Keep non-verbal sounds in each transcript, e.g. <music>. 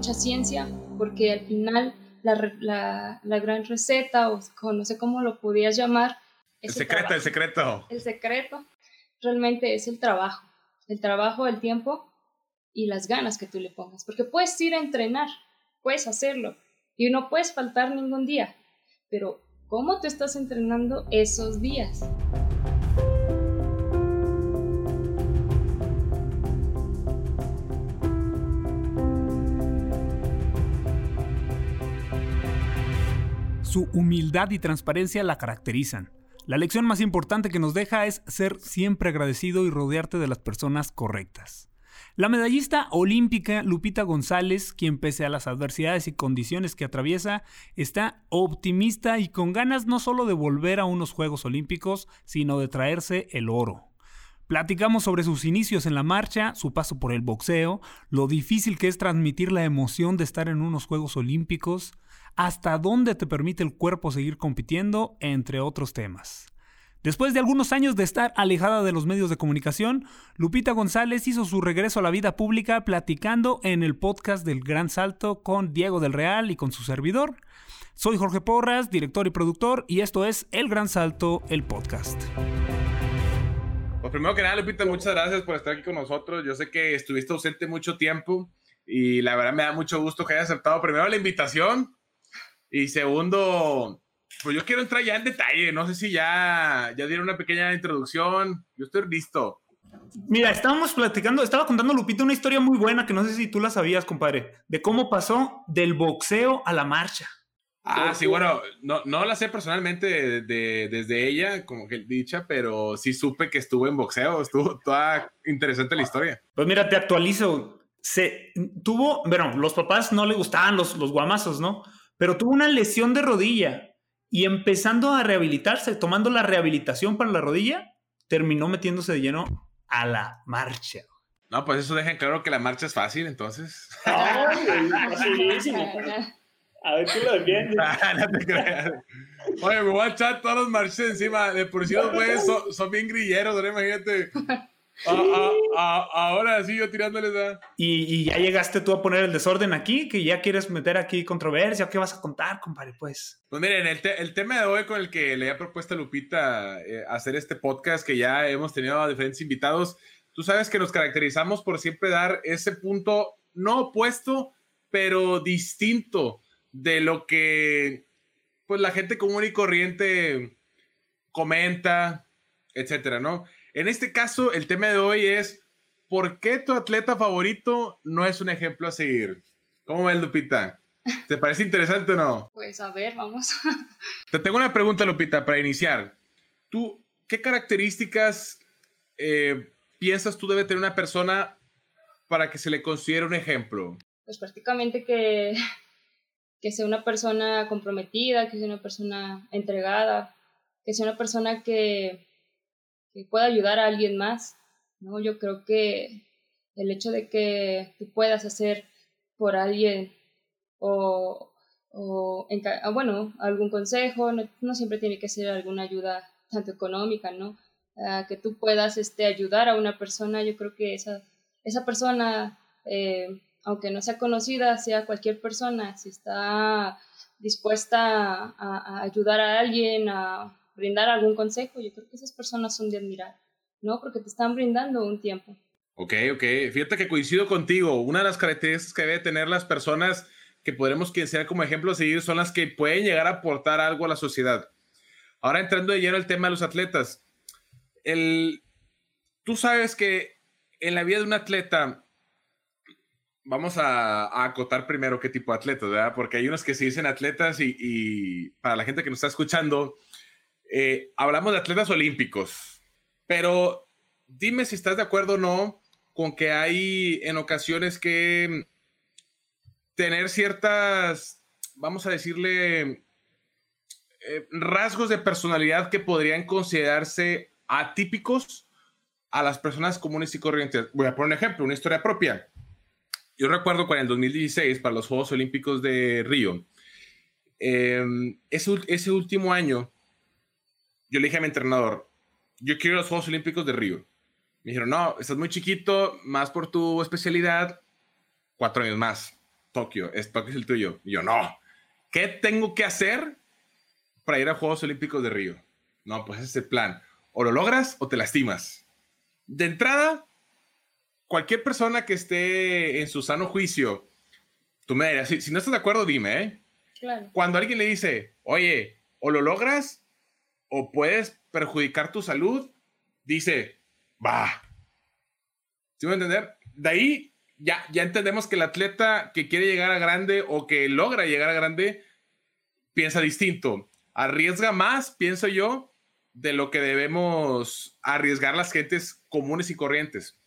mucha ciencia, porque al final la, la, gran receta, o no sé cómo lo podías llamar. El secreto, el secreto. El secreto realmente es el trabajo, el trabajo, el tiempo y las ganas que tú le pongas, porque puedes ir a entrenar, puedes hacerlo y no puedes faltar ningún día, pero ¿cómo te estás entrenando esos días? Su humildad y transparencia la caracterizan. La lección más importante que nos deja es ser siempre agradecido y rodearte de las personas correctas. La medallista olímpica Lupita González, quien pese a las adversidades y condiciones que atraviesa, está optimista y con ganas no solo de volver a unos Juegos Olímpicos, sino de traerse el oro. Platicamos sobre sus inicios en la marcha, su paso por el boxeo, lo difícil que es transmitir la emoción de estar en unos Juegos Olímpicos, hasta dónde te permite el cuerpo seguir compitiendo, entre otros temas. Después de algunos años de estar alejada de los medios de comunicación, Lupita González hizo su regreso a la vida pública platicando en el podcast del Gran Salto con Diego del Real y con su servidor. Soy Jorge Porras, director y productor, y esto es El Gran Salto, el podcast. Pues primero que nada, Lupita, muchas gracias por estar aquí con nosotros. Yo sé que estuviste ausente mucho tiempo y la verdad me da mucho gusto que hayas aceptado primero la invitación y segundo, pues yo quiero entrar ya en detalle. No sé si ya, ya dieron una pequeña introducción. Yo estoy listo. Mira, estábamos platicando, estaba contando Lupita una historia muy buena que no sé si tú la sabías, compadre, de cómo pasó del boxeo a la marcha. Ah, sí, bueno, no, no la sé personalmente de, desde ella, como que dicha, pero sí supe que estuvo en boxeo, estuvo toda interesante la historia. Pues mira, te actualizo. Se tuvo, bueno, los papás no le gustaban los, los guamazos, ¿no? Pero tuvo una lesión de rodilla y empezando a rehabilitarse, tomando la rehabilitación para la rodilla, terminó metiéndose de lleno a la marcha. No, pues eso deja claro que la marcha es fácil, entonces. facilísimo. A ver, tú lo defiendes. <laughs> Ah, no te creas. Oye, me voy a echar todos los marches encima. De por sí los güeyes son, bien grilleros, ¿no? Imagínate. Ah, ah, ahora sí, yo tirándoles a... Y, ya llegaste tú a poner el desorden aquí, que ya quieres meter aquí controversia, ¿qué vas a contar, compadre? Pues. Pues miren, el, tema de hoy con el que le ha propuesto a Lupita eh, hacer este podcast, que ya hemos tenido a diferentes invitados, tú sabes que nos caracterizamos por siempre dar ese punto no opuesto, pero distinto de lo que pues la gente común y corriente comenta, etcétera, ¿no? En este caso, el tema de hoy es ¿por qué tu atleta favorito no es un ejemplo a seguir? ¿Cómo ves, Lupita? ¿Te parece interesante o no? Pues a ver, vamos. Te tengo una pregunta, Lupita, para iniciar. ¿Tú qué características eh, piensas tú debe tener una persona para que se le considere un ejemplo? Pues prácticamente que, que sea una persona comprometida, que sea una persona entregada, que sea una persona que, que pueda ayudar a alguien más, ¿no? Yo creo que el hecho de que tú puedas hacer por alguien o, o ah, bueno, algún consejo, no, siempre tiene que ser alguna ayuda tanto económica, ¿no? Ah, que tú puedas este, ayudar a una persona, yo creo que esa, esa persona, eh, aunque no sea conocida, sea cualquier persona, si está dispuesta a ayudar a alguien, a brindar algún consejo, yo creo que esas personas son de admirar, ¿no? Porque te están brindando un tiempo. Ok, ok. Fíjate que coincido contigo. Una de las características que debe tener las personas que podremos que sea como ejemplo a seguir son las que pueden llegar a aportar algo a la sociedad. Ahora entrando de lleno al tema de los atletas. El, tú sabes que en la vida de un atleta, vamos a, acotar primero qué tipo de atletas, ¿verdad? Porque hay unos que se dicen atletas y, y para la gente que nos está escuchando, eh, hablamos de atletas olímpicos, pero dime si estás de acuerdo o no con que hay en ocasiones que tener ciertas, vamos a decirle, eh, rasgos de personalidad que podrían considerarse atípicos a las personas comunes y corrientes. Voy a poner un ejemplo, una historia propia. Yo recuerdo cuando en el 2016, para los Juegos Olímpicos de Río, eh, ese, ese último año, yo le dije a mi entrenador, yo quiero los Juegos Olímpicos de Río. Me dijeron, no, estás muy chiquito, más por tu especialidad, cuatro años más. Tokio, es Tokio es el tuyo. Y yo, no. ¿Qué tengo que hacer para ir a Juegos Olímpicos de Río? No, pues ese es el plan. O lo logras o te lastimas. De entrada, cualquier persona que esté en su sano juicio, tú me dirás, si, no estás de acuerdo, dime, ¿eh? Claro. Cuando alguien le dice, oye, o lo logras o puedes perjudicar tu salud, dice, va. ¿Sí me entender? De ahí ya, ya entendemos que el atleta que quiere llegar a grande o que logra llegar a grande piensa distinto. Arriesga más, pienso yo, de lo que debemos arriesgar las gentes comunes y corrientes.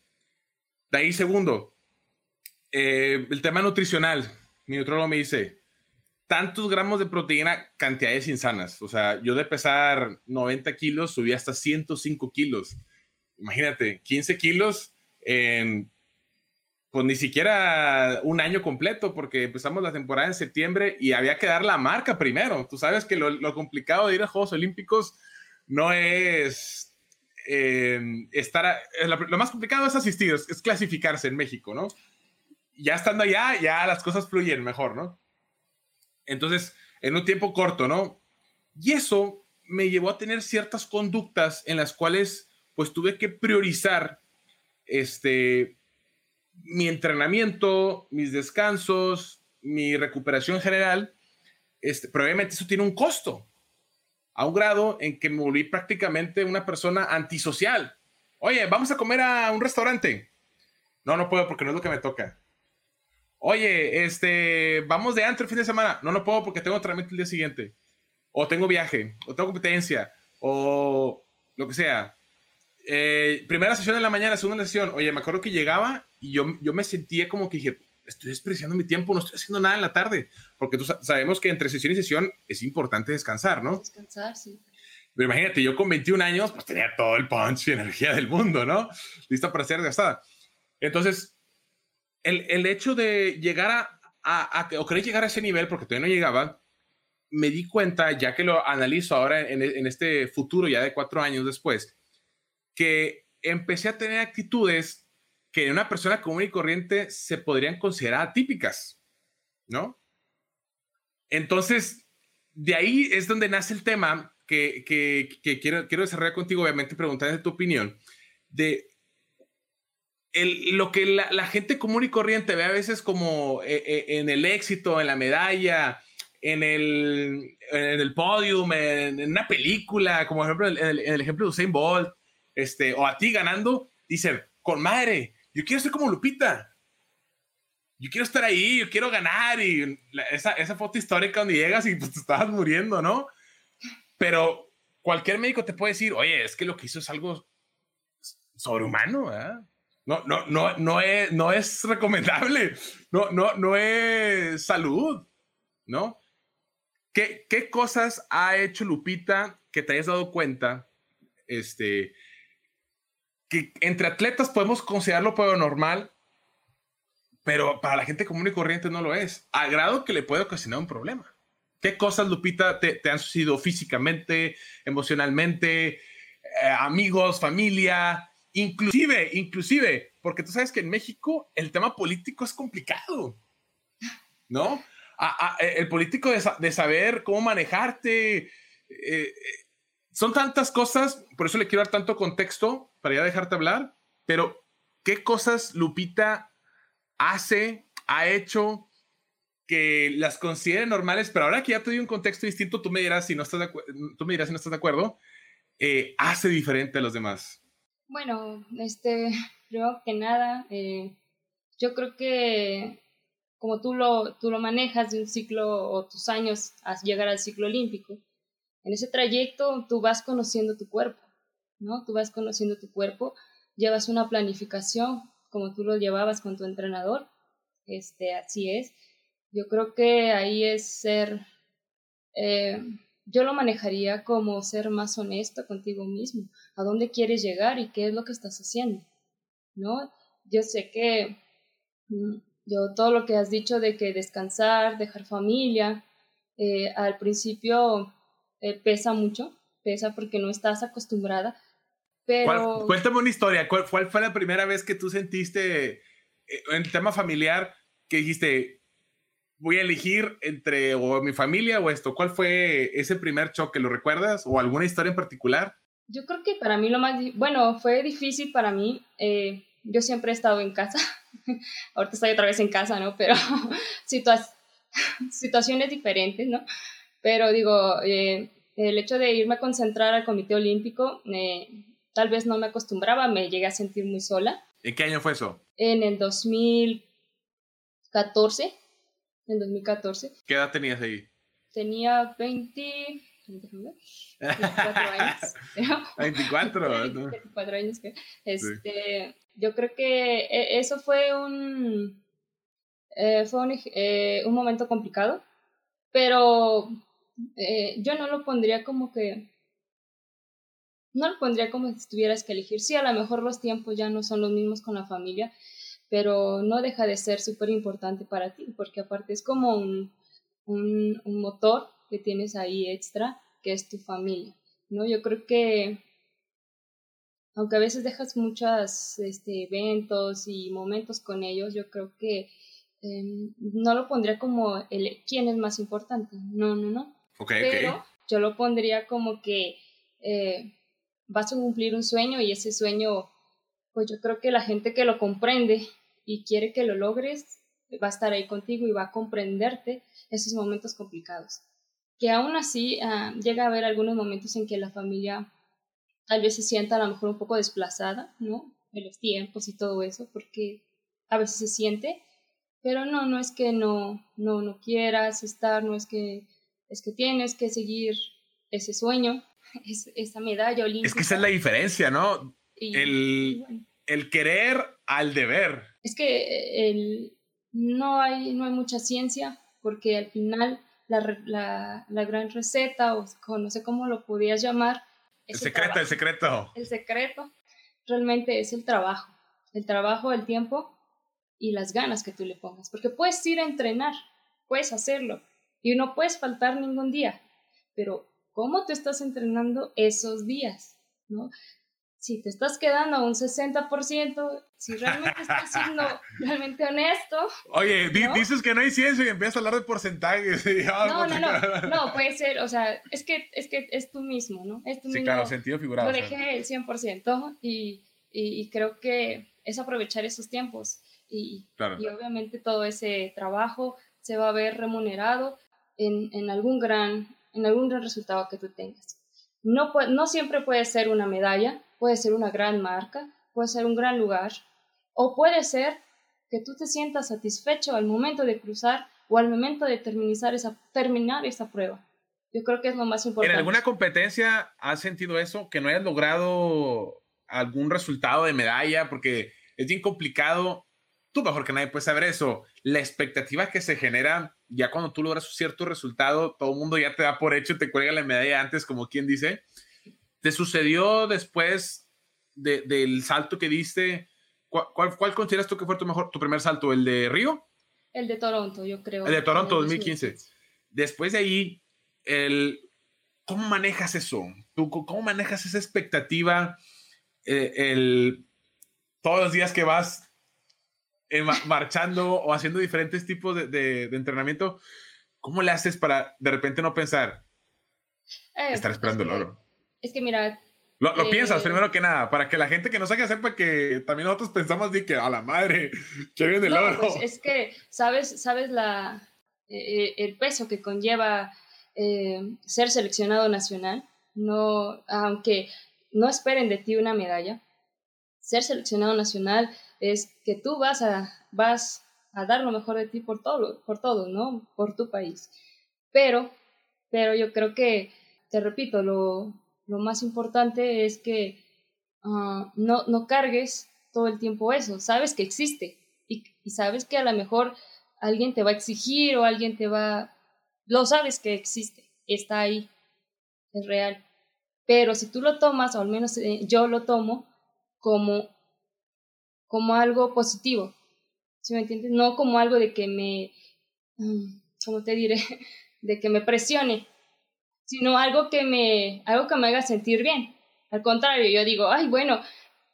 De ahí, segundo, eh, el tema nutricional. Mi nutrólogo me dice, tantos gramos de proteína, cantidades insanas. O sea, yo de pesar 90 kilos subí hasta 105 kilos. Imagínate, 15 kilos en, pues ni siquiera un año completo, porque empezamos la temporada en septiembre y había que dar la marca primero. Tú sabes que lo, complicado de ir a Juegos Olímpicos no es eh, estar, lo más complicado es asistir, es clasificarse en México, ¿no? Ya estando allá, ya las cosas fluyen mejor, ¿no? Entonces, en un tiempo corto, ¿no? Y eso me llevó a tener ciertas conductas en las cuales pues tuve que priorizar este mi entrenamiento, mis descansos, mi recuperación general, este, probablemente eso tiene un costo, a un grado en que me volví prácticamente una persona antisocial. Oye, vamos a comer a un restaurante. No, no puedo porque no es lo que me toca. Oye, este, vamos de antro el fin de semana. No, no puedo porque tengo entrenamiento el día siguiente. O tengo viaje, o tengo competencia, o lo que sea. Eh, primera sesión en la mañana, segunda sesión. Oye, me acuerdo que llegaba y yo, yo me sentía como que dije, estoy despreciando mi tiempo, no estoy haciendo nada en la tarde. Porque tú sabemos que entre sesión y sesión es importante descansar, ¿no? Descansar, sí. Pero imagínate, yo con 21 años, pues tenía todo el punch y energía del mundo, ¿no? Lista para ser gastada. Entonces, el, el hecho de llegar a, a, o querer llegar a ese nivel, porque todavía no llegaba, me di cuenta, ya que lo analizo ahora en, en este futuro, ya de cuatro años después, que empecé a tener actitudes que en una persona común y corriente se podrían considerar atípicas, ¿no? Entonces, de ahí es donde nace el tema que, que, que quiero, quiero desarrollar contigo, obviamente preguntando tu opinión, de lo que la, gente común y corriente ve a veces como eh, eh, en el éxito, en la medalla, en el, en el podium, en, una película, como ejemplo en el, en el, ejemplo de Usain Bolt, este, o a ti ganando, dicen, con madre, yo quiero ser como Lupita. Yo quiero estar ahí, yo quiero ganar. Y esa, esa, foto histórica donde llegas y pues, te estabas muriendo, ¿no? Pero cualquier médico te puede decir, oye, es que lo que hizo es algo sobrehumano, ¿verdad? No, no, no, no, es, no es recomendable. No, no, no es salud, ¿no? ¿Qué, ¿Qué cosas ha hecho Lupita que te hayas dado cuenta? Este, que entre atletas podemos considerarlo pero normal, pero para la gente común y corriente no lo es, a grado que le puede ocasionar un problema. ¿Qué cosas, Lupita, te, te han sucedido físicamente, emocionalmente, eh, amigos, familia, Inclusive, inclusive, porque tú sabes que en México el tema político es complicado, ¿no? E, el político de, saber cómo manejarte, eh, eh, son tantas cosas, por eso le quiero dar tanto contexto para ya dejarte hablar, pero ¿qué cosas Lupita hace, ha hecho que las considere normales? Pero ahora que ya te doy un contexto distinto, tú me dirás si no estás de, tú me dirás si no estás de acuerdo, eh, hace diferente a los demás. Bueno, este, <laughs> primero que nada, eh, yo creo que como tú lo, tú lo manejas de un ciclo o tus años a llegar al ciclo olímpico, en ese trayecto tú vas conociendo tu cuerpo, ¿no? Tú vas conociendo tu cuerpo, llevas una planificación como tú lo llevabas con tu entrenador, este, así es. Yo creo que ahí es ser, eh, yo lo manejaría como ser más honesto contigo mismo, a dónde quieres llegar y qué es lo que estás haciendo, ¿no? Yo sé que mm, yo todo lo que has dicho de que descansar, dejar familia, eh, al principio eh, pesa mucho, pesa porque no estás acostumbrada, pero... cuéntame una historia, ¿Cuál, fue la primera vez que tú sentiste eh, en el tema familiar que dijiste, voy a elegir entre o mi familia o esto. ¿Cuál fue ese primer choque? ¿Lo recuerdas? ¿O alguna historia en particular? Yo creo que para mí lo más, bueno, fue difícil para mí. Eh, yo siempre he estado en casa. <laughs> Ahorita estoy otra vez en casa, ¿no? Pero <laughs> <laughs> situaciones diferentes, ¿no? Pero digo, eh, el hecho de irme a concentrar al Comité Olímpico, eh, tal vez no me acostumbraba, me llegué a sentir muy sola. ¿En qué año fue eso? En el 2014. En 2014. ¿Qué edad tenías ahí? Tenía 20... 24 años. <laughs> 24. 24 <laughs> años. Este, Yo creo que e, eso fue un, eh, fue un, eh, un, momento complicado, pero eh, yo no lo pondría como que no lo pondría como si tuvieras que elegir. Sí, a lo mejor los tiempos ya no son los mismos con la familia, pero no deja de ser súper importante para ti, porque aparte es como un, un, un, motor que tienes ahí extra, que es tu familia, ¿no? Yo creo que, aunque a veces dejas muchos este, eventos y momentos con ellos, yo creo que eh, no lo pondría como el quién es más importante, no, no, no. pero yo lo pondría como que eh, vas a cumplir un sueño y ese sueño, pues yo creo que la gente que lo comprende y quiere que lo logres, va a estar ahí contigo y va a comprenderte esos momentos complicados. Que aún así uh, llega a haber algunos momentos en que la familia tal vez se sienta a lo mejor un poco desplazada, ¿no? De los tiempos y todo eso, porque a veces se siente, pero no, no es que no, no, no quieras estar, no es que, es que tienes que seguir ese sueño, <laughs> es, esa medalla olímpica. Es que esa es la diferencia, ¿no? el, el querer al deber. Es que el, no, hay, no hay mucha ciencia, porque al final la, la, la gran receta, o no sé cómo lo podías llamar. El secreto, el, secreto. El secreto realmente es el trabajo. El trabajo, el tiempo y las ganas que tú le pongas. Porque puedes ir a entrenar, puedes hacerlo y no puedes faltar ningún día. Pero cómo te estás entrenando esos días, ¿no? Si te estás quedando a un 60%, si realmente estás siendo <laughs> realmente honesto. Oye, dices que no hay ciencia y empiezas a hablar de porcentajes. no, no, no, no, puede <laughs> ser, o sea, es que es, que es tú mismo, ¿no? Es tú sí, mismo. claro, sentido figurado. Lo dejé el 100% y, y, y, creo que es aprovechar esos tiempos y, y obviamente todo ese trabajo se va a ver remunerado en, en algún gran en algún resultado que tú tengas. No, no siempre puede ser una medalla, puede ser una gran marca, puede ser un gran lugar, o puede ser que tú te sientas satisfecho al momento de cruzar o al momento de terminar esa, terminar esa prueba. Yo creo que es lo más importante. ¿En alguna competencia has sentido eso? Que no hayas logrado algún resultado de medalla, porque es bien complicado. Tú mejor que nadie puedes saber eso. La expectativa que se genera ya cuando tú logras un cierto resultado, todo el mundo ya te da por hecho, te cuelga la medalla antes, como quien dice. ¿Te sucedió después de, del salto que diste? ¿Cuál, ¿Cuál, consideras tú que fue tu, mejor, tu primer salto? ¿El de Río? El de Toronto, yo creo. El de Toronto 2015. Después de ahí, el, ¿cómo manejas eso? ¿Tú, ¿Cómo manejas esa expectativa? Eh, el, todos los días que vas eh, marchando o haciendo diferentes tipos de, de, entrenamiento, ¿cómo le haces para de repente no pensar? Eh, estar esperando el oro. Es que mira... Lo, lo piensas eh, primero que nada, para que la gente que nos haga sepa que también nosotros pensamos de que a la madre, <laughs> que viene el oro. Pues es que sabes, sabes la, el peso que conlleva ser seleccionado nacional, no, aunque no esperen de ti una medalla, ser seleccionado nacional es que tú vas a, vas a dar lo mejor de ti por todo, por todo, ¿no? Por tu país. Pero, pero yo creo que, te repito, lo, lo más importante es que uh, no, no cargues todo el tiempo eso. Sabes que existe y, y sabes que a lo mejor alguien te va a exigir o alguien te va... Lo sabes que existe, está ahí, es real. Pero si tú lo tomas, o al menos eh, yo lo tomo, como como algo positivo, ¿sí me entiendes? No como algo de que me, mm, ¿cómo te diré? <laughs> De que me presione, sino algo que me, algo que me haga sentir bien. Al contrario, yo digo, ay, bueno,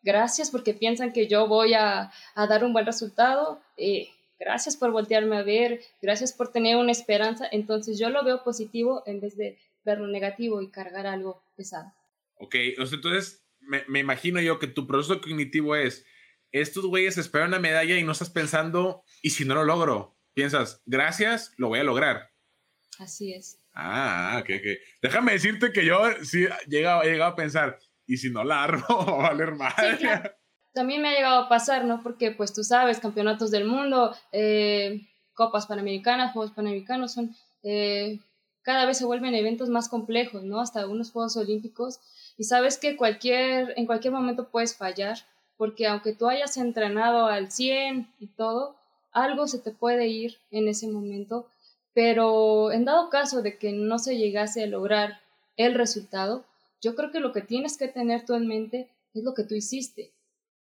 gracias porque piensan que yo voy a, a dar un buen resultado, eh, gracias por voltearme a ver, gracias por tener una esperanza, entonces yo lo veo positivo en vez de verlo negativo y cargar algo pesado. Ok, entonces me, me imagino yo que tu proceso cognitivo es, estos güeyes esperan una medalla y no estás pensando, ¿y si no lo logro? Piensas, gracias, lo voy a lograr. Así es. Ah, ok, ok. Déjame decirte que yo sí he llegado, a pensar, ¿y si no la armo? <laughs> Va a valer más. También me ha llegado a pasar, ¿no? Porque, pues tú sabes, campeonatos del mundo, eh, copas panamericanas, juegos panamericanos son. Eh, cada vez se vuelven eventos más complejos, ¿no? Hasta unos Juegos Olímpicos. Y sabes que cualquier, en cualquier momento puedes fallar, porque aunque tú hayas entrenado al 100 y todo, algo se te puede ir en ese momento pero en dado caso de que no se llegase a lograr el resultado, yo creo que lo que tienes que tener tú en mente es lo que tú hiciste.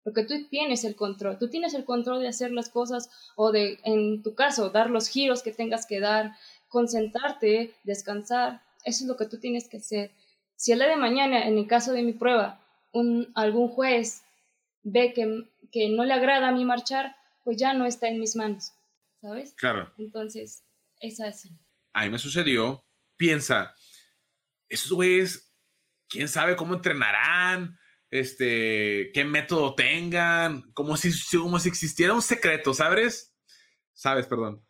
Porque tú tienes el control, tú tienes el control de hacer las cosas o de, en tu caso, dar los giros que tengas que dar, concentrarte, descansar. Eso es lo que tú tienes que hacer. Si el día de mañana, en el caso de mi prueba, un, algún juez ve que, que no le agrada a mí marchar, pues ya no está en mis manos, ¿sabes? Claro. Entonces, es así. A mí me sucedió, piensa, esos güeyes, quién sabe cómo entrenarán, este, qué método tengan, como si, como si existiera un secreto, ¿sabes? Sabes, perdón.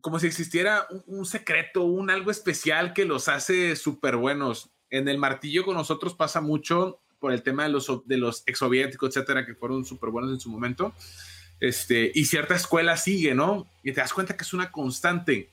Como si existiera un, secreto, un algo especial que los hace súper buenos. En el martillo con nosotros pasa mucho por el tema de los, de los etcétera, que fueron súper buenos en su momento. Este, y cierta escuela sigue, ¿no? Y te das cuenta que es una constante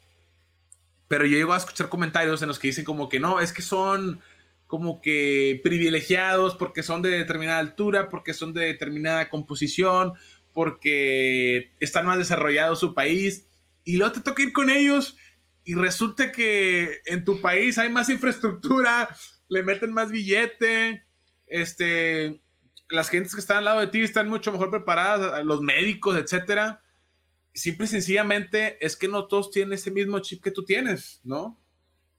pero yo llego a escuchar comentarios en los que dicen como que no, es que son como que privilegiados porque son de determinada altura, porque son de determinada composición, porque están más desarrollados su país, y luego te toca ir con ellos y resulta que en tu país hay más infraestructura, le meten más billete, este, las gentes que están al lado de ti están mucho mejor preparadas, los médicos, etcétera simple y sencillamente es que no todos tienen ese mismo chip que tú tienes, ¿no?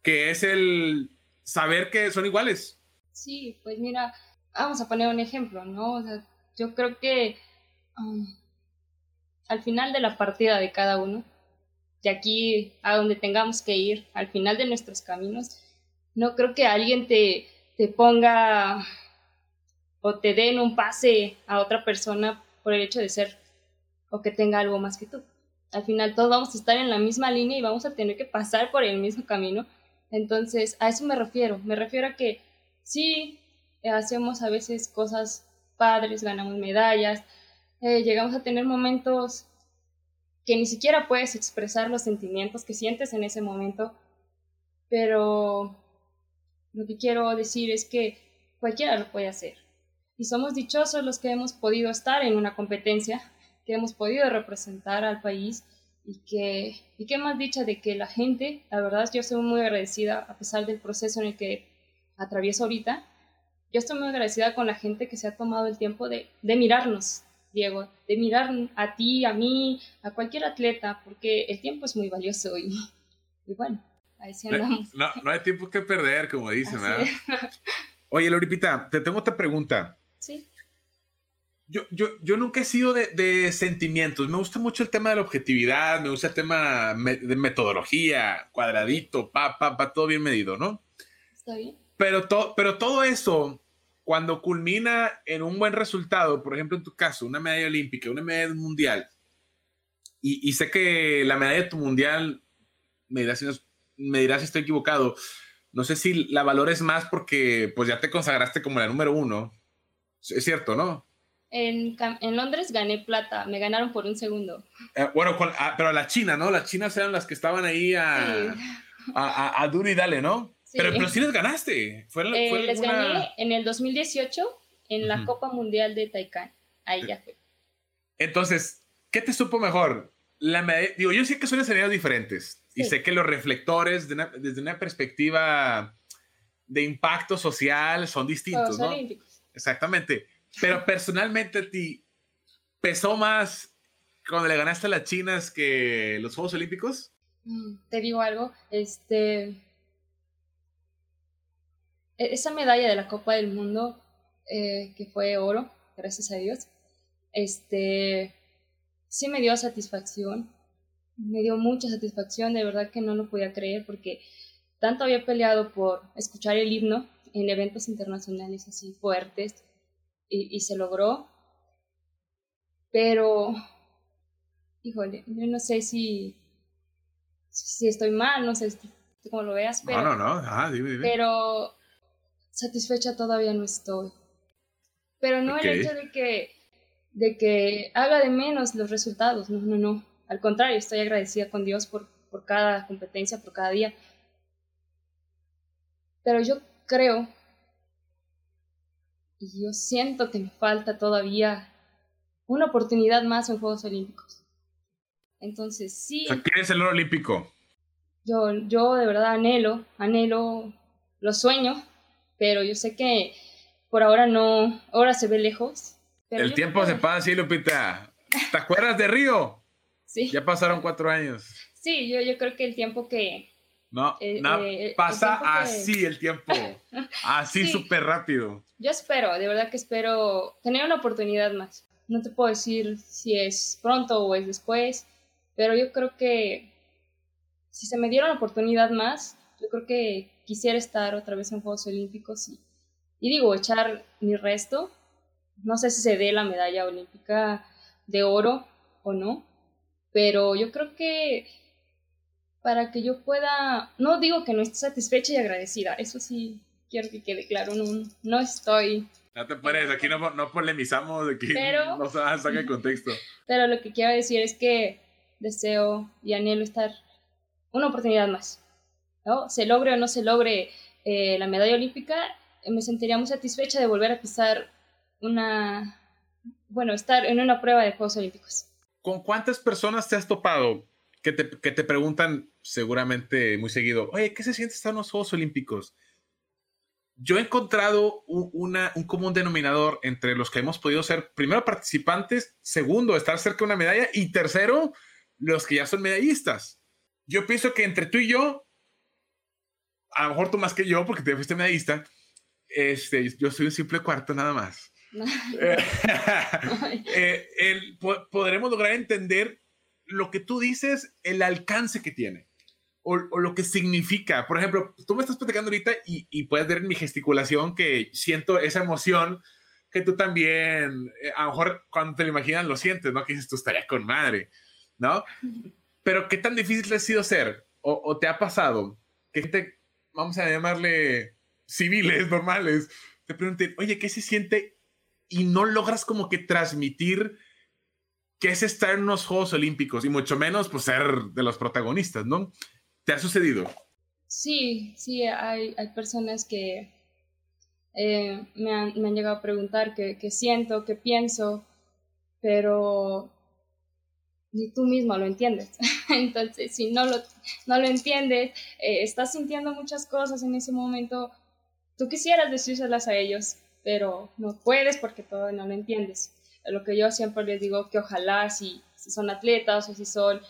Que es el saber que son iguales. Sí, pues mira, vamos a poner un ejemplo, ¿no? O sea, yo creo que um, al final de la partida de cada uno, de aquí a donde tengamos que ir, al final de nuestros caminos, no creo que alguien te, te ponga o te den un pase a otra persona por el hecho de ser o que tenga algo más que tú. Al final todos vamos a estar en la misma línea y vamos a tener que pasar por el mismo camino. Entonces, a eso me refiero. Me refiero a que sí, hacemos a veces cosas padres, ganamos medallas, eh, llegamos a tener momentos que ni siquiera puedes expresar los sentimientos que sientes en ese momento, pero lo que quiero decir es que cualquiera lo puede hacer. Y somos dichosos los que hemos podido estar en una competencia que hemos podido representar al país y que, y qué más dicha de que la gente, la verdad yo soy muy agradecida a pesar del proceso en el que atravieso ahorita, yo estoy muy agradecida con la gente que se ha tomado el tiempo de, de mirarnos, Diego, de mirar a ti, a mí, a cualquier atleta, porque el tiempo es muy valioso y, y bueno, ahí sí andamos. No, no, hay tiempo que perder, como dicen, ¿verdad? <laughs> Oye, Loripita, te tengo otra pregunta. Sí yo, yo, yo nunca he sido de, de, sentimientos. Me gusta mucho el tema de la objetividad, me gusta el tema de metodología, cuadradito, pa, pa, pa, todo bien medido, ¿no? Está bien. Pero, to, pero todo eso, cuando culmina en un buen resultado, por ejemplo, en tu caso, una medalla olímpica, una medalla mundial, y, y sé que la medalla de tu mundial, me dirás, si me dirás si estoy equivocado, no sé si la valores más porque pues ya te consagraste como la número uno. Es cierto, ¿no? En, en, Londres gané plata, me ganaron por un segundo. Eh, bueno, con, ah, pero la China, ¿no? Las chinas eran las que estaban ahí a, a, a, duro y dale, ¿no? Pero, pero sí les ganaste. ¿Fue, eh, les gané en el 2018 en la Copa Mundial de Taikán. Ahí ya fue. Entonces, ¿qué te supo mejor? La digo, yo sé que son escenarios diferentes y sé que los reflectores desde una perspectiva de impacto social son distintos, ¿no? Exactamente. Pero personalmente a ti, ¿pesó más cuando le ganaste a las chinas que los Juegos Olímpicos? Mm, te digo algo, este... E-, esa medalla de la Copa del Mundo, eh, que fue oro, gracias a Dios, este, sí me dio satisfacción, me dio mucha satisfacción, de verdad que no lo podía creer porque tanto había peleado por escuchar el himno en eventos internacionales así fuertes y, se logró, pero, híjole, yo no sé si, si estoy mal, no sé cómo lo veas, pero, no, no, no. Ah, dime, dime. pero satisfecha todavía no estoy. Pero no el hecho de que, de que haga de menos los resultados, no, no, no. Al contrario, estoy agradecida con Dios por, por cada competencia, por cada día. Pero yo creo y yo siento que me falta todavía una oportunidad más en Juegos Olímpicos. Entonces, sí. O ¿Qué es el oro olímpico? Yo, yo de verdad anhelo, anhelo, lo sueño, pero yo sé que por ahora no, ahora se ve lejos. el tiempo se pasa así, Lupita. ¿Te acuerdas de Río? Sí. Ya pasaron cuatro años. Sí, yo, yo creo que el tiempo que... No, eh, no eh, pasa así el tiempo. <laughs> Así súper rápido. Yo espero, de verdad que espero tener una oportunidad más. No te puedo decir si es pronto o es después, pero yo creo que si se me diera una oportunidad más, yo creo que quisiera estar otra vez en Juegos Olímpicos y, y digo, echar mi resto. No sé si se dé la medalla olímpica de oro o no, pero yo creo que para que yo pueda, no digo que no esté satisfecha y agradecida, eso sí quiero que quede claro, no, no estoy... No te pares, aquí no, no polemizamos, aquí pero, <laughs> no se saca el contexto. <laughs> Pero lo que quiero decir es que deseo y anhelo estar una oportunidad más. ¿No? Se logre o no se logre eh, la medalla olímpica, me sentiría muy satisfecha de volver a pisar una, bueno, estar en una prueba de Juegos Olímpicos. ¿Con cuántas personas te has topado que te, que te preguntan seguramente muy seguido, oye, ¿qué se siente estar en los Juegos Olímpicos? yo he encontrado un, un común denominador entre los que hemos podido ser, primero, participantes, segundo, estar cerca de una medalla y tercero, los que ya son medallistas. Yo pienso que entre tú y yo, a lo mejor tú más que yo, porque te fuiste medallista, este, yo soy un simple cuarto nada más. <laughs> <laughs> Eh, el, podremos lograr entender lo que tú dices, el alcance que tiene o, lo que significa. Por ejemplo, tú me estás platicando ahorita y, y, puedes ver en mi gesticulación que siento esa emoción que tú también, eh, a lo mejor cuando te lo imaginas lo sientes, ¿no? Que dices, tú estarías con madre, ¿no? Pero ¿qué tan difícil ha sido ser? O, o te ha pasado que te, vamos a llamarle civiles, normales, te pregunten, oye, ¿qué se siente? Y no logras como que transmitir qué es estar en unos Juegos Olímpicos y mucho menos pues ser de los protagonistas, ¿no? ¿Te ha sucedido? Sí, sí, hay, hay personas que eh, me, han, me, han, llegado a preguntar qué, siento, qué pienso, pero ni tú mismo lo entiendes. <laughs> Entonces, si no lo, no lo entiendes, eh, estás sintiendo muchas cosas en ese momento, tú quisieras decírselas a ellos, pero no puedes porque todo no lo entiendes. Lo que yo siempre les digo que ojalá si, son atletas o si son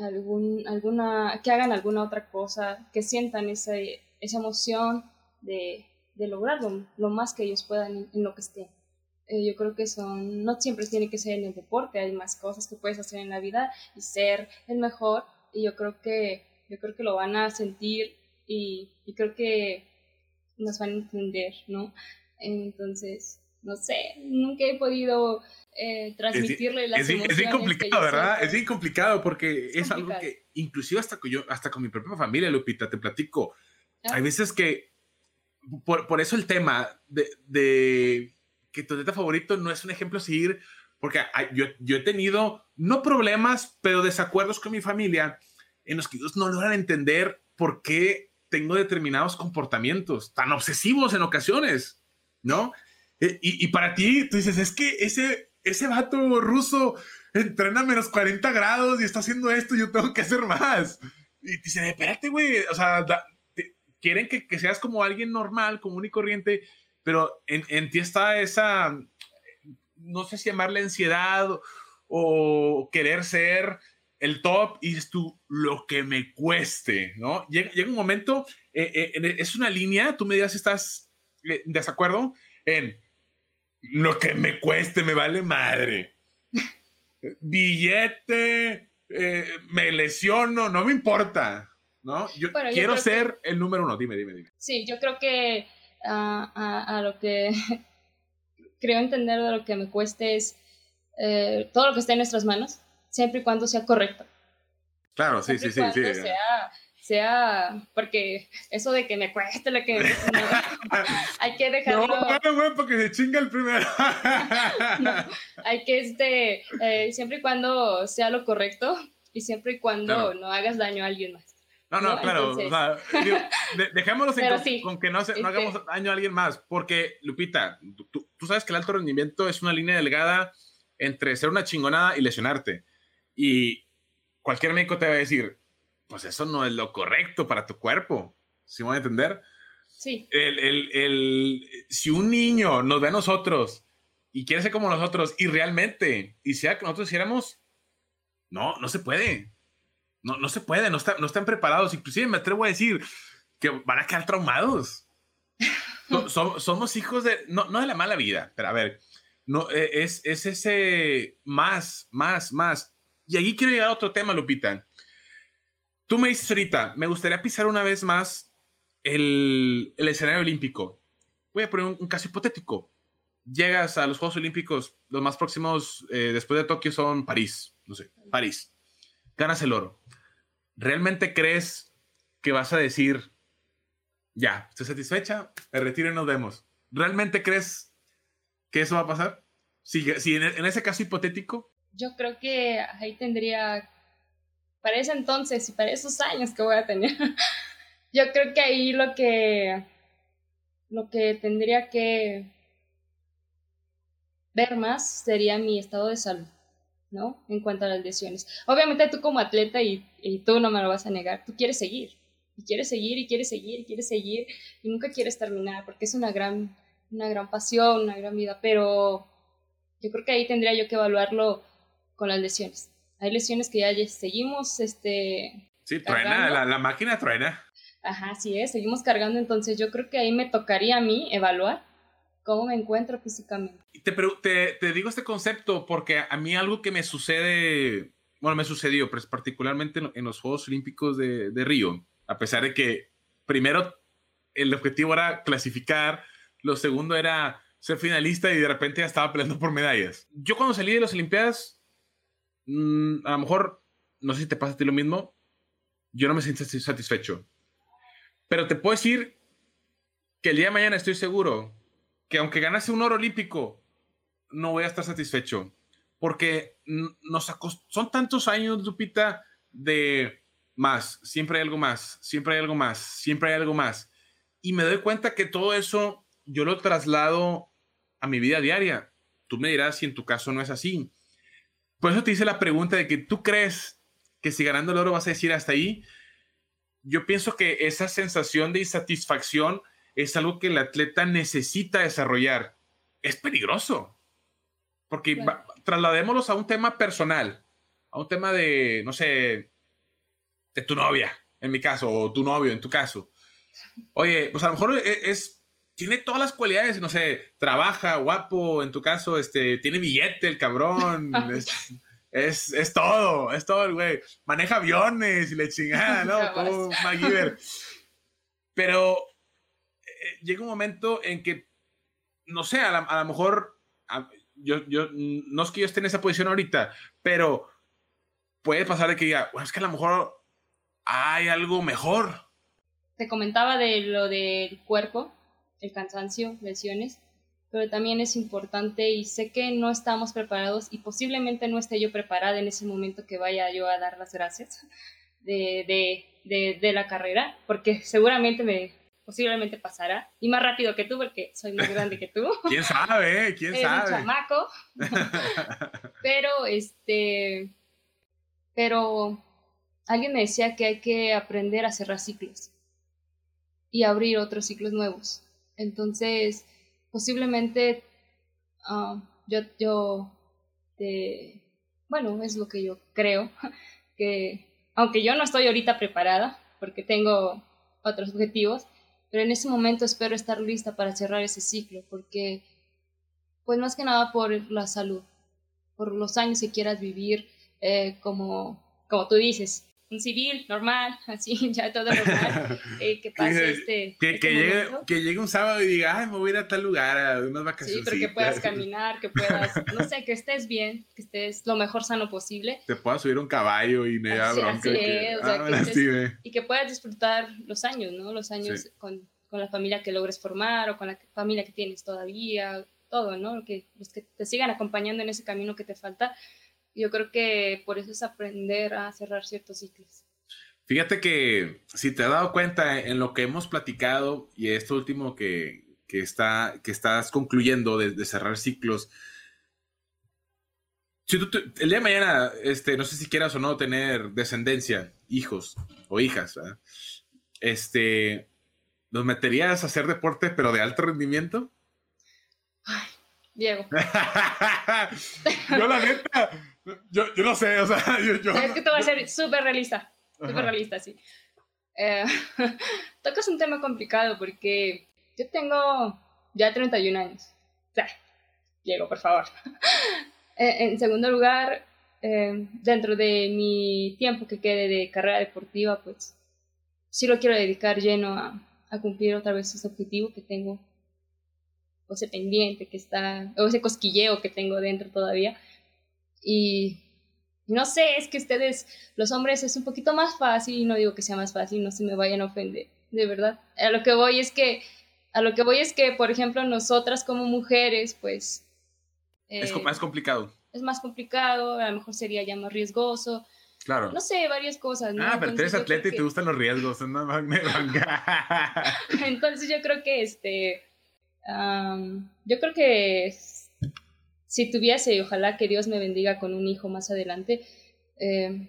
algún, alguna, que hagan alguna otra cosa, que sientan esa, esa emoción de, de lograrlo lo más que ellos puedan en, lo que estén. Eh, yo creo que son, no siempre tiene que ser en el deporte, hay más cosas que puedes hacer en la vida y ser el mejor y yo creo que, yo creo que lo van a sentir y, y creo que nos van a entender, ¿no? Entonces, no sé, nunca he podido eh, transmitirle las es, emociones. Es complicado, ¿verdad? Es bien complicado porque es, algo que, inclusive hasta con, yo, hasta con mi propia familia, Lupita, te platico. Hay veces que, por, por eso el tema de, de, que tu atleta favorito no es un ejemplo a seguir, porque yo, yo he tenido, no problemas, pero desacuerdos con mi familia en los que ellos no logran entender por qué tengo determinados comportamientos tan obsesivos en ocasiones, ¿no? Eh, y, y, para ti, tú dices, es que ese, ese vato ruso entrena a menos 40 grados y está haciendo esto, yo tengo que hacer más. Y te espérate, güey, o sea, quieren que, que, seas como alguien normal, común y corriente, pero en, en ti está esa, no sé si llamarle ansiedad o, querer ser el top y es tú lo que me cueste, ¿no? Llega, llega un momento, eh, eh, es una línea, tú me dirás si estás de desacuerdo en lo que me cueste, me vale madre. <laughs> Billete, eh, me lesiono, no me importa, ¿no? Yo quiero ser el número uno, dime, dime, dime. Sí, yo creo que a, lo que <laughs> creo entender de lo que me cueste es eh, todo lo que esté en nuestras manos, siempre y cuando sea correcto. Claro, sí, sí, sí, sí. Sea, sea, porque eso de que me cueste lo que <laughs> hay que dejarlo. No, bueno, bueno, porque se chinga el primero. <laughs> hay que, este, eh, siempre y cuando sea lo correcto y siempre y cuando no hagas daño a alguien más. No, no, claro. o sea, dejémoslo con, que no, no hagamos este daño a alguien más. Porque, Lupita, tú, tú, sabes que el alto rendimiento es una línea delgada entre ser una chingonada y lesionarte. Y cualquier médico te va a decir, pues eso no es lo correcto para tu cuerpo. ¿Sí me voy a entender? Sí. El, el, el, si un niño nos ve a nosotros y quiere ser como nosotros y realmente, y sea que nosotros hiciéramos, no, no se puede. No, no se puede, no, está, no están preparados. Inclusive me atrevo a decir que van a quedar traumados. <laughs> somos hijos de, no, no de la mala vida, pero a ver, no, e, es, es ese más, más, más. Y aquí quiero llegar a otro tema, Lupita. Tú me dices ahorita, me gustaría pisar una vez más el, el escenario olímpico. Voy a poner un, caso hipotético. Llegas a los Juegos Olímpicos, los más próximos eh, después de Tokio son París, no sé, París. Ganas el oro. ¿Realmente crees que vas a decir, ya, estoy satisfecha, me retiro y nos vemos? ¿Realmente crees que eso va a pasar? Si, si en, ese caso hipotético. Yo creo que ahí tendría, para ese entonces y para esos años que voy a tener, <laughs> yo creo que ahí lo que, lo que tendría que ver más sería mi estado de salud. ¿No? En cuanto a las lesiones. Obviamente tú como atleta, y, y, tú no me lo vas a negar, tú quieres seguir, y quieres seguir, y quieres seguir, y quieres seguir, y nunca quieres terminar, porque es una gran, una gran pasión, una gran vida, pero yo creo que ahí tendría yo que evaluarlo con las lesiones. Hay lesiones que ya seguimos, este... Sí, truena, la, la máquina truena. Ajá, así es, seguimos cargando, entonces yo creo que ahí me tocaría a mí evaluar cómo me encuentro físicamente. Te, te, te, digo este concepto porque a mí algo que me sucede, bueno, me sucedió pues, particularmente en, los Juegos Olímpicos de, de, Río, a pesar de que primero el objetivo era clasificar, lo segundo era ser finalista y de repente ya estaba peleando por medallas. Yo cuando salí de las Olimpiadas, mmm, a lo mejor, no sé si te pasa a ti lo mismo, yo no me siento satisfecho. Pero te puedo decir que el día de mañana estoy seguro que aunque ganase un oro olímpico, no voy a estar satisfecho. Porque nos son tantos años, Lupita, de más, siempre hay algo más, siempre hay algo más, siempre hay algo más. Y me doy cuenta que todo eso yo lo traslado a mi vida diaria. Tú me dirás si en tu caso no es así. Por eso te hice la pregunta de que tú crees que si ganando el oro vas a decir hasta ahí. Yo pienso que esa sensación de insatisfacción es algo que el atleta necesita desarrollar. Es peligroso. Porque trasladémoslos a un tema personal, a un tema de, no sé, de tu novia, en mi caso, o tu novio, en tu caso. Oye, pues a lo mejor e, es, tiene todas las cualidades, no sé, trabaja, guapo, en tu caso, este, tiene billete el cabrón, <laughs> es, es, todo, es todo el güey. Maneja aviones y le chingada, ¿no? <laughs> Pero llega un momento en que, no sé, a, lo mejor, yo, yo, no es que yo esté en esa posición ahorita, pero puede pasar de que diga, bueno, es que a lo mejor hay algo mejor. Te comentaba de lo del cuerpo, el cansancio, lesiones, pero también es importante y sé que no estamos preparados y posiblemente no esté yo preparada en ese momento que vaya yo a dar las gracias de, de, de, de la carrera, porque seguramente me, posiblemente pasará. Y más rápido que tú, porque soy más grande que tú. <laughs> ¿Quién sabe? ¿Quién sabe? Un chamaco. <laughs> pero, este. Pero alguien me decía que hay que aprender a cerrar ciclos y abrir otros ciclos nuevos. Entonces, posiblemente ah, yo, yo bueno, es lo que yo creo, <laughs> que aunque yo no estoy ahorita preparada, porque tengo otros objetivos, pero en ese momento espero estar lista para cerrar ese ciclo, porque, pues más que nada por la salud, por los años que quieras vivir eh, como, como tú dices, un civil normal, <laughs> así, ya todo normal, <laughs> eh, que pase este. Que, este llegue, que llegue un sábado y diga, ay, me voy a ir a tal lugar a unas vacaciones. Sí, pero que puedas <laughs> caminar, que puedas, no sé, que estés bien, que estés lo mejor sano posible. Te puedas subir un caballo y no haya bronca. y que puedas disfrutar los años, ¿no? Los años con, con, la familia que logres formar o con la familia que tienes todavía, todo, ¿no? Que, los que te sigan acompañando en ese camino que te falta yo creo que por eso es aprender a cerrar ciertos ciclos. Fíjate que si te has dado cuenta en lo que hemos platicado y esto último que, que, está, que estás concluyendo de, cerrar ciclos, si tú, el día de mañana, este, no sé si quieras o no tener descendencia, hijos o hijas, este, ¿los meterías a hacer deporte pero de alto rendimiento? Ay, Diego. <laughs> yo la neta, yo, yo no sé, o sea, <laughs> yo... yo es que te voy a ser súper realista, súper realista, sí. Eh, <laughs> tocas un tema complicado porque yo tengo ya 31 años. O sea, Diego, por favor. <laughs> Eh, en segundo lugar, eh, dentro de mi tiempo que quede de carrera deportiva, pues sí lo quiero dedicar lleno a, a cumplir otra vez ese objetivo que tengo, o ese pendiente que está, o ese cosquilleo que tengo dentro todavía. Y no sé, es que ustedes, los hombres, es un poquito más fácil, no digo que sea más fácil, no se me vayan a ofender, de verdad. A lo que voy es que, a lo que voy es que, por ejemplo, nosotras como mujeres, pues... es eh, más complicado. Es más complicado, a lo mejor sería ya más riesgoso. Claro. No sé, varias cosas. ¿no? Ah, pero tú eres atleta y te gustan los riesgos. No, <laughs> Entonces yo creo que este... yo creo que si tuviese, y ojalá que Dios me bendiga con un hijo más adelante, eh,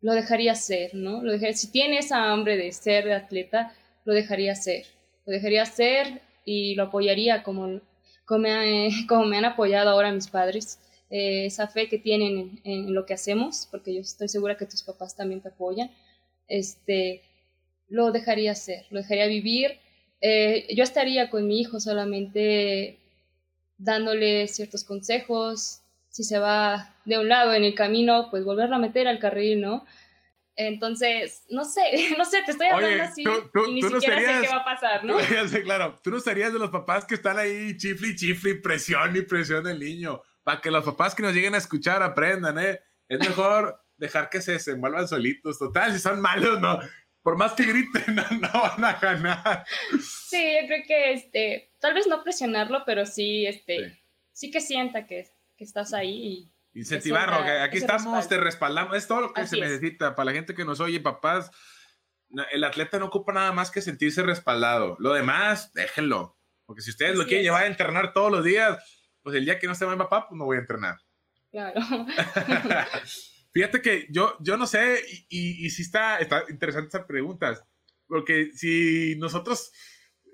lo dejaría ser, ¿no? Lo dejaría, si tiene esa hambre de ser atleta, lo dejaría ser. Lo dejaría ser y lo apoyaría como, como me <laughs> han apoyado ahora mis padres. Eh, esa fe que tienen en, lo que hacemos, porque yo estoy segura que tus papás también te apoyan, este, lo dejaría ser, lo dejaría vivir. Eh, yo estaría con mi hijo solamente dándole ciertos consejos, si se va de un lado en el camino, pues volverlo a meter al carril, ¿no? Entonces, no sé, <laughs> no sé, te estoy hablando así y ni siquiera sé qué va a pasar, ¿no? <laughs> claro, tú no serías de los papás que están ahí chifli, chifli, presión y presión del niño, para que los papás que nos lleguen a escuchar aprendan, ¿eh? Es mejor dejar que se desenvuelvan solitos, total, si son malos, no, por más que griten, <laughs> no, van a ganar. Sí, yo creo que este, tal vez no presionarlo, pero sí, este, sí, que sienta que, que, estás ahí y incentivarlo, que aquí estamos, te respaldamos, es todo lo que se necesita para la gente que nos oye, papás. El atleta no ocupa nada más que sentirse respaldado. Lo demás, déjenlo. Porque si ustedes lo quieren llevar a entrenar todos los días, pues el día que no esté mal papá, pues no voy a entrenar. Claro. <laughs> Fíjate que yo, yo no sé, y, y, sí está, está interesante esa pregunta, porque si nosotros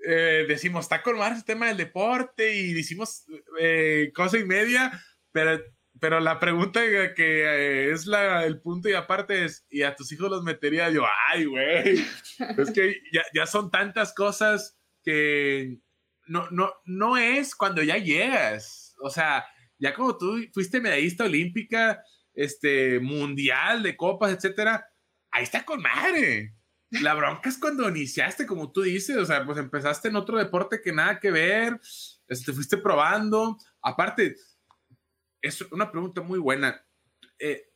eh, decimos, está con más el tema del deporte y decimos eh, cosa y media, pero, pero la pregunta que, eh, es la, el punto y aparte es, ¿y a tus hijos los metería? Yo, ay, güey, <laughs> es que ya, ya son tantas cosas que no, no, no es cuando ya llegas, o sea, ya como tú fuiste medallista olímpica, este, mundial de copas, etcétera, ahí está con madre. La bronca es cuando iniciaste, como tú dices, o sea, pues empezaste en otro deporte que nada que ver, este, te fuiste probando. Aparte, es una pregunta muy buena. Eh,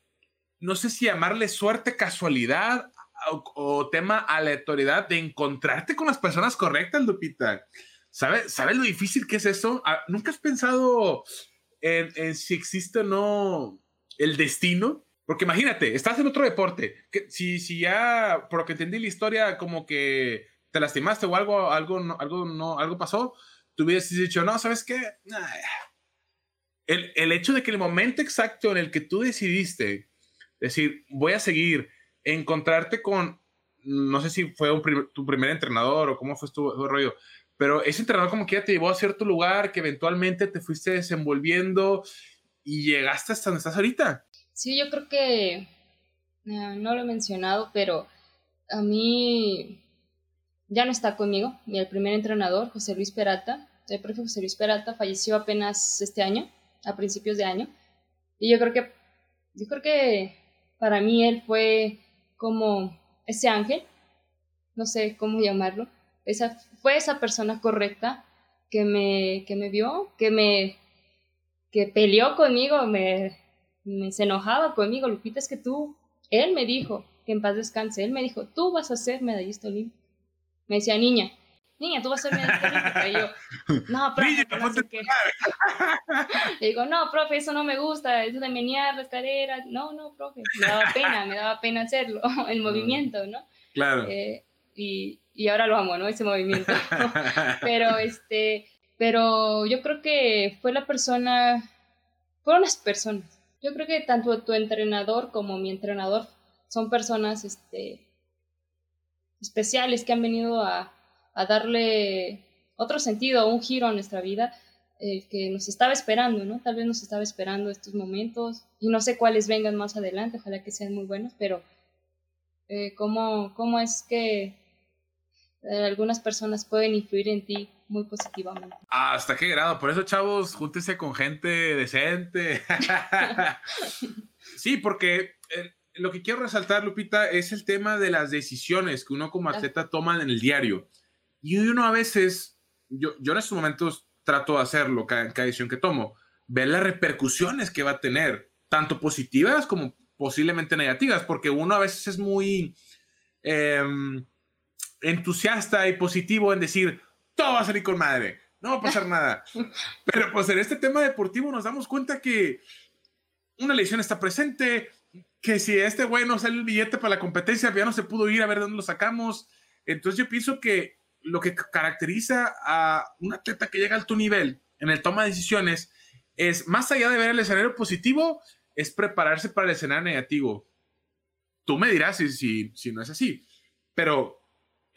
no sé si llamarle suerte, casualidad o, tema aleatoriedad de encontrarte con las personas correctas, Lupita. ¿Sabes sabe lo difícil que es eso? Ah, ¿Nunca has pensado en, en si existe o no el destino. Porque imagínate, estás en otro deporte. Que si, si ya, por lo que entendí la historia, como que te lastimaste o algo, algo, algo, no, algo pasó, tú hubieras dicho, no, ¿sabes qué? El, el, hecho de que el momento exacto en el que tú decidiste decir, voy a seguir, encontrarte con, no sé si fue tu primer entrenador o cómo fue tu, tu rollo, pero ese entrenador como que ya te llevó a cierto lugar que eventualmente te fuiste desenvolviendo y llegaste hasta donde estás ahorita. Sí, yo creo que eh, no lo he mencionado, pero a mí ya no está conmigo. El primer entrenador, José Luis Peralta, el profe José Luis Peralta, falleció apenas este año, a principios de año. Y yo creo que, yo creo que para mí él fue como ese ángel, no sé cómo llamarlo, esa, fue esa persona correcta que me, que me vio, que me que peleó conmigo, me, me se enojaba conmigo, Lupita, es que tú, él me dijo que en paz descanse, él me dijo, tú vas a ser medallista olímpico. Me decía, niña, niña, tú vas a ser medallista olímpica. Y yo, <laughs> no, profe, no sé qué. <laughs> Le digo, no, profe, eso no me gusta, eso de menear la escalera. No, no, profe, me daba pena, me daba pena hacerlo, <laughs> el movimiento, ¿no? Claro. Eh, y, y ahora lo amo, ¿no? Ese movimiento. pero, este, pero yo creo que fue la persona, fueron las personas. Yo creo que tanto tu entrenador como mi entrenador son personas, este, especiales que han venido a, a darle otro sentido, un giro a nuestra vida, el que nos estaba esperando, ¿no? Tal vez nos estaba esperando estos momentos y no sé cuáles vengan más adelante, ojalá que sean muy buenos, pero eh, ¿cómo, ¿cómo es que eh, algunas personas pueden influir en ti muy positivamente. ¿Hasta qué grado? Por eso, chavos, júntense con gente decente. <laughs> sí, porque eh, lo que quiero resaltar, Lupita, es el tema de las decisiones que uno como atleta toma en el diario. Y uno a veces, yo, yo en estos momentos trato de hacerlo, cada, cada decisión que tomo, ver las repercusiones que va a tener, tanto positivas como posiblemente negativas, porque uno a veces es muy... Eh, entusiasta y positivo en decir, todo va a salir con madre, no va a pasar nada. <laughs> Pero pues en este tema deportivo nos damos cuenta que una lesión está presente, que si este güey no sale el billete para la competencia, ya no se pudo ir a ver dónde lo sacamos. Entonces yo pienso que lo que caracteriza a un atleta que llega a alto nivel en el toma de decisiones es, más allá de ver el escenario positivo, es prepararse para el escenario negativo. Tú me dirás si, si, si no es así, pero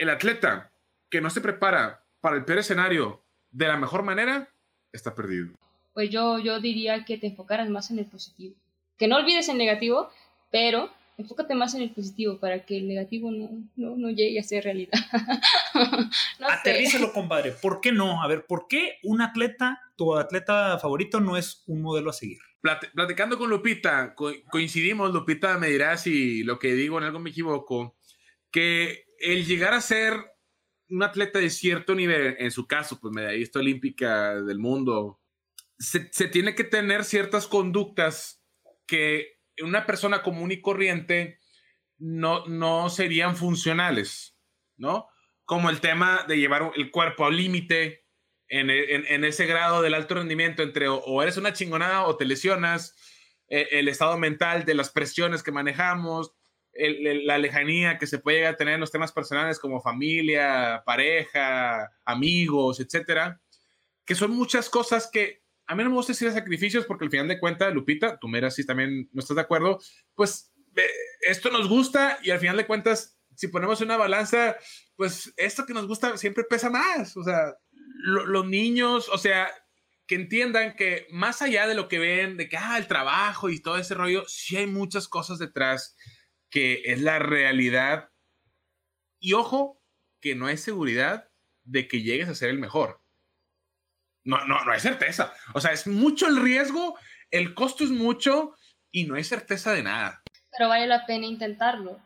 el atleta que no se prepara para el peor escenario de la mejor manera, está perdido. Pues yo, yo diría que te enfocaras más en el positivo. Que no olvides el negativo, pero enfócate más en el positivo para que el negativo no, no, no llegue a ser realidad. <laughs> no Aterrízalo, compadre. ¿Por qué no? A ver, ¿por qué un atleta, tu atleta favorito, no es un modelo a seguir? platicando con Lupita, coincidimos, Lupita me dirá si lo que digo en algo me equivoco, que el llegar a ser un atleta de cierto nivel, en su caso, pues medallista olímpica del mundo, se, tiene que tener ciertas conductas que una persona común y corriente no, no serían funcionales, ¿no? Como el tema de llevar el cuerpo al límite en, ese grado del alto rendimiento entre o, eres una chingonada o te lesionas, e, el estado mental de las presiones que manejamos, la lejanía que se puede llegar a tener en los temas personales como familia, pareja, amigos, etcétera, que son muchas cosas que a mí no me gusta decir sacrificios porque al final de cuentas, Lupita, tú me si también no estás de acuerdo, pues esto nos gusta y al final de cuentas, si ponemos una balanza, pues esto que nos gusta siempre pesa más. O sea, los niños, o sea, que entiendan que más allá de lo que ven, de que, ah, el trabajo y todo ese rollo, sí hay muchas cosas detrás que es la realidad. Y ojo, que no hay seguridad de que llegues a ser el mejor. No, no, no hay certeza. O sea, es mucho el riesgo, el costo es mucho y no hay certeza de nada. Pero vale la pena intentarlo.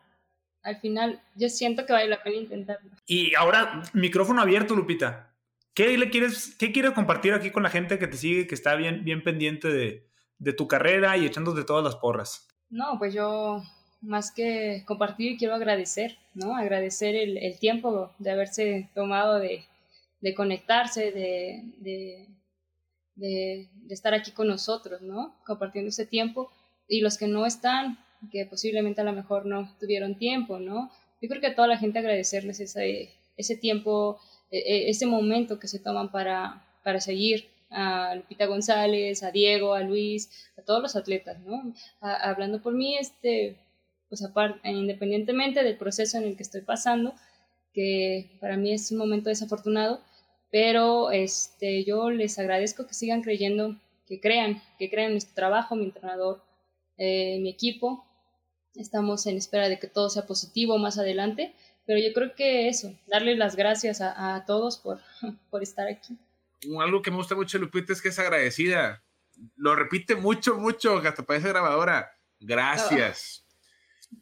Al final, yo siento que vale la pena intentarlo. Y ahora, micrófono abierto, Lupita. ¿Qué le quieres, qué quieres compartir aquí con la gente que te sigue, que está bien, bien pendiente de, de tu carrera y echándote todas las porras? No, pues yo más que compartir, quiero agradecer, ¿no? Agradecer el, el tiempo de haberse tomado de, de conectarse, de, de, de, estar aquí con nosotros, ¿no? Compartiendo ese tiempo. Y los que no están, que posiblemente a lo mejor no tuvieron tiempo, ¿no? Yo creo que a toda la gente agradecerles ese, ese tiempo, e, e, ese momento que se toman para, para seguir a Lupita González, a Diego, a Luis, a todos los atletas, ¿no? hablando por mí, este, pues aparte, independientemente del proceso en el que estoy pasando, que para mí es un momento desafortunado, pero este, yo les agradezco que sigan creyendo, que crean, que crean en nuestro trabajo, mi entrenador, eh, mi equipo. Estamos en espera de que todo sea positivo más adelante, pero yo creo que eso, darle las gracias a, todos por, <laughs> por estar aquí. Algo que me gusta mucho Lupita es que es agradecida. Lo repite mucho, mucho, hasta parece grabadora. Gracias. <laughs>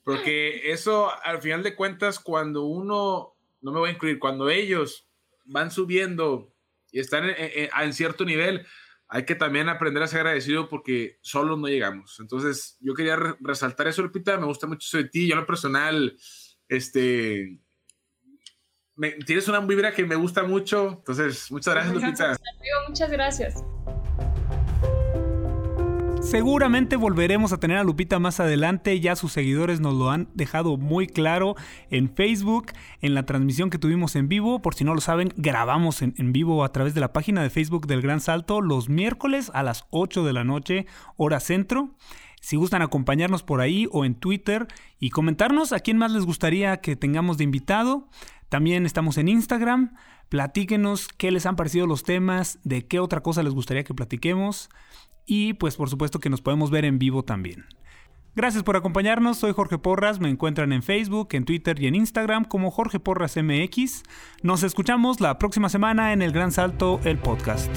Porque eso, al final de cuentas, cuando uno, no me voy a incluir, cuando ellos van subiendo y están en, cierto nivel, hay que también aprender a ser agradecido porque solo no llegamos. Entonces, yo quería resaltar eso, Lupita, me gusta mucho eso de ti. Yo, en lo personal, este, tienes una vibra que me gusta mucho. Entonces, muchas gracias, Lupita. muchas gracias. Seguramente volveremos a tener a Lupita más adelante, ya sus seguidores nos lo han dejado muy claro en Facebook, en la transmisión que tuvimos en vivo, por si no lo saben, grabamos en, vivo a través de la página de Facebook del Gran Salto los miércoles a las 8 de la noche, hora centro. Si gustan acompañarnos por ahí o en Twitter y comentarnos a quién más les gustaría que tengamos de invitado. También estamos en Instagram. Platíquenos qué les han parecido los temas, de qué otra cosa les gustaría que platiquemos y pues por supuesto que nos podemos ver en vivo también. Gracias por acompañarnos, soy Jorge Porras, me encuentran en Facebook, en Twitter y en Instagram como Jorge Porras MX. Nos escuchamos la próxima semana en El Gran Salto, el podcast.